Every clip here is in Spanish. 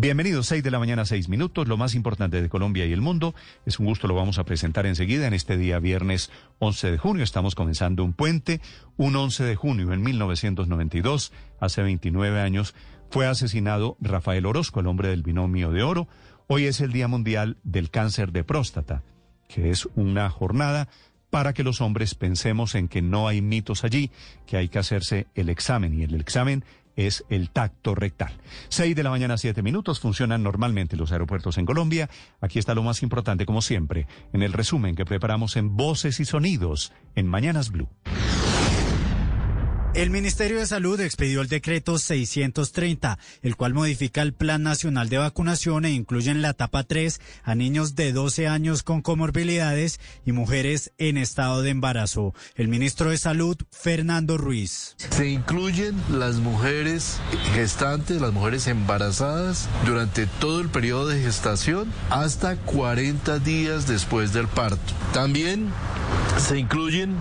Bienvenidos, 6 de la mañana, 6 minutos. Lo más importante de Colombia y el mundo. Es un gusto, lo vamos a presentar enseguida en este día viernes 11 de junio. Estamos comenzando un puente. Un 11 de junio en 1992, hace 29 años, fue asesinado Rafael Orozco, el hombre del binomio de oro. Hoy es el Día Mundial del Cáncer de Próstata, que es una jornada para que los hombres pensemos en que no hay mitos allí, que hay que hacerse el examen y el examen es el tacto rectal. Seis de la mañana, siete minutos, funcionan normalmente los aeropuertos en Colombia. Aquí está lo más importante, como siempre, en el resumen que preparamos en Voces y Sonidos en Mañanas Blue. El Ministerio de Salud expidió el decreto 630, el cual modifica el Plan Nacional de Vacunación e incluye en la etapa 3 a niños de 12 años con comorbilidades y mujeres en estado de embarazo. El ministro de Salud, Fernando Ruiz. Se incluyen las mujeres gestantes, las mujeres embarazadas durante todo el periodo de gestación hasta 40 días después del parto. También se incluyen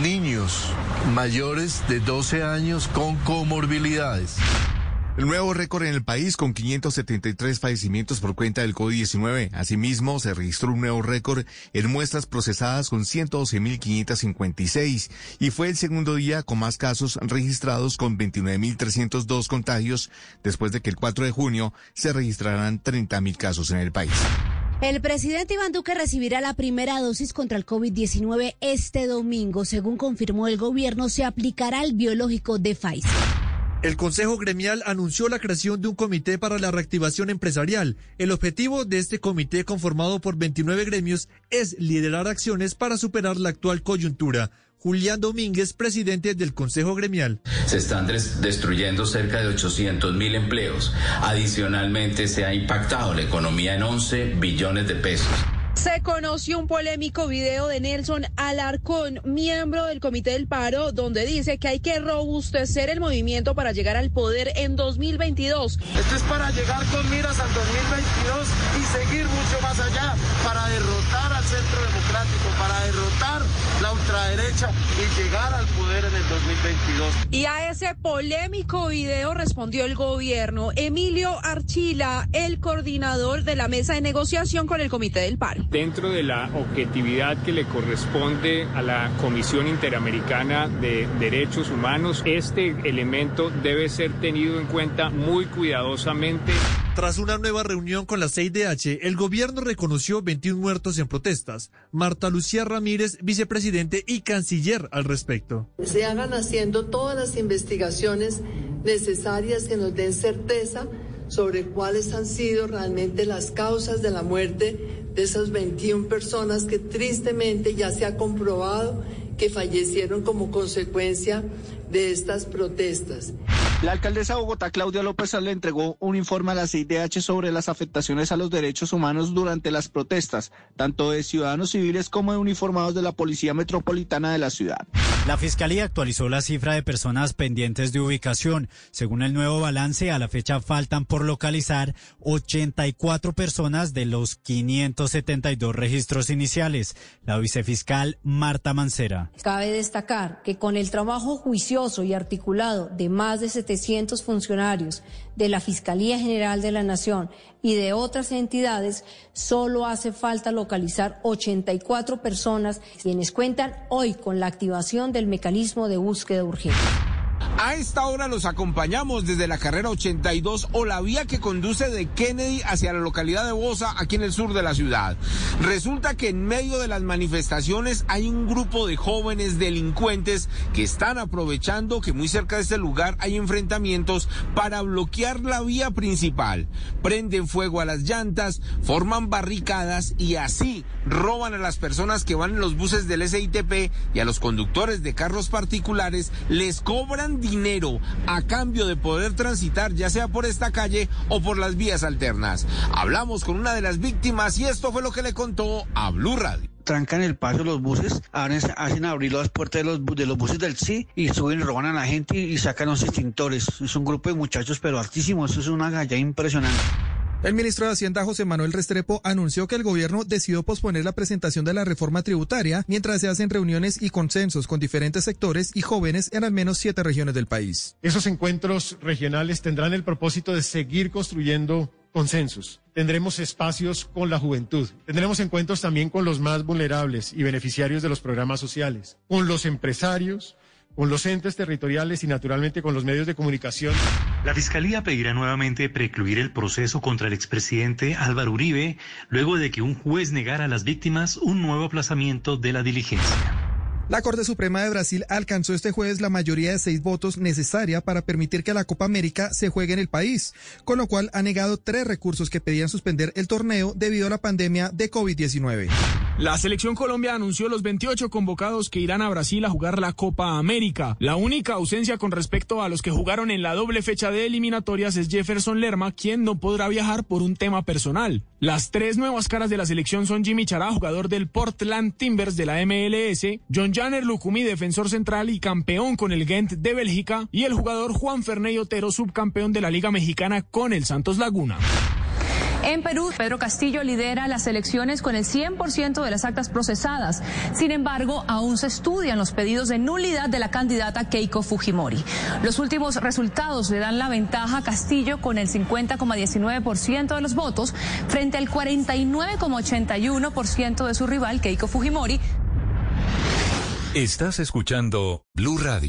niños mayores de 12 años con comorbilidades. El nuevo récord en el país con 573 fallecimientos por cuenta del COVID-19. Asimismo, se registró un nuevo récord en muestras procesadas con 112.556 y fue el segundo día con más casos registrados con 29.302 contagios después de que el 4 de junio se registraran 30.000 casos en el país. El presidente Iván Duque recibirá la primera dosis contra el COVID-19 este domingo. Según confirmó el gobierno, se aplicará el biológico de Pfizer. El Consejo Gremial anunció la creación de un comité para la reactivación empresarial. El objetivo de este comité, conformado por 29 gremios, es liderar acciones para superar la actual coyuntura. Julián Domínguez, presidente del Consejo Gremial. Se están destruyendo cerca de 800 mil empleos. Adicionalmente, se ha impactado la economía en 11 billones de pesos. Se conoció un polémico video de Nelson Alarcón, miembro del Comité del Paro, donde dice que hay que robustecer el movimiento para llegar al poder en 2022. Esto es para llegar con miras al 2022 y seguir mucho más allá, para derrotar al centro democrático, para derrotar la ultraderecha y llegar al poder en el 2022. Y a ese polémico video respondió el gobierno. Emilio Archila, el coordinador de la mesa de negociación con el Comité del Paro dentro de la objetividad que le corresponde a la Comisión Interamericana de Derechos Humanos, este elemento debe ser tenido en cuenta muy cuidadosamente. Tras una nueva reunión con la CIDH, el gobierno reconoció 21 muertos en protestas. Marta Lucía Ramírez, vicepresidente y canciller al respecto. Se hagan haciendo todas las investigaciones necesarias que nos den certeza sobre cuáles han sido realmente las causas de la muerte de esas 21 personas que tristemente ya se ha comprobado que fallecieron como consecuencia de estas protestas. La alcaldesa de Bogotá, Claudia López, le entregó un informe a la CIDH sobre las afectaciones a los derechos humanos durante las protestas, tanto de ciudadanos civiles como de uniformados de la Policía Metropolitana de la ciudad. La Fiscalía actualizó la cifra de personas pendientes de ubicación. Según el nuevo balance, a la fecha faltan por localizar 84 personas de los 572 registros iniciales. La vicefiscal Marta Mancera. Cabe destacar que con el trabajo juicioso y articulado de más de 700 funcionarios de la Fiscalía General de la Nación y de otras entidades, solo hace falta localizar 84 personas quienes cuentan hoy con la activación del mecanismo de búsqueda urgente. A esta hora los acompañamos desde la carrera 82 o la vía que conduce de Kennedy hacia la localidad de Bosa, aquí en el sur de la ciudad. Resulta que en medio de las manifestaciones hay un grupo de jóvenes delincuentes que están aprovechando que muy cerca de este lugar hay enfrentamientos para bloquear la vía principal. Prenden fuego a las llantas, forman barricadas y así roban a las personas que van en los buses del SITP y a los conductores de carros particulares les cobran dinero a cambio de poder transitar ya sea por esta calle o por las vías alternas. Hablamos con una de las víctimas y esto fue lo que le contó a Blue Radio trancan el paso los buses, hacen abrir las puertas de los, buses del sí y suben y roban a la gente y, sacan los extintores. Es un grupo de muchachos pero altísimos, es una galla impresionante. El ministro de Hacienda, José Manuel Restrepo, anunció que el gobierno decidió posponer la presentación de la reforma tributaria mientras se hacen reuniones y consensos con diferentes sectores y jóvenes en al menos siete regiones del país. Esos encuentros regionales tendrán el propósito de seguir construyendo consensos, tendremos espacios con la juventud, tendremos encuentros también con los más vulnerables y beneficiarios de los programas sociales, con los empresarios, con los entes territoriales y naturalmente con los medios de comunicación. La Fiscalía pedirá nuevamente precluir el proceso contra el expresidente Álvaro Uribe luego de que un juez negara a las víctimas un nuevo aplazamiento de la diligencia. La Corte Suprema de Brasil alcanzó este jueves la mayoría de seis votos necesaria para permitir que la Copa América se juegue en el país, con lo cual ha negado tres recursos que pedían suspender el torneo debido a la pandemia de COVID-19. La selección Colombia anunció los 28 convocados que irán a Brasil a jugar la Copa América. La única ausencia con respecto a los que jugaron en la doble fecha de eliminatorias es Jefferson Lerma, quien no podrá viajar por un tema personal. Las tres nuevas caras de la selección son Jimmy Chará, jugador del Portland Timbers de la MLS, John Janer Lucumí, defensor central y campeón con el Ghent de Bélgica, y el jugador Juan Ferney Otero, subcampeón de la Liga Mexicana con el Santos Laguna. En Perú, Pedro Castillo lidera las elecciones con el 100% de las actas procesadas. Sin embargo, aún se estudian los pedidos de nulidad de la candidata Keiko Fujimori. Los últimos resultados le dan la ventaja a Castillo con el 50,19% de los votos frente al 49,81% de su rival Keiko Fujimori. Estás escuchando Blue Radio.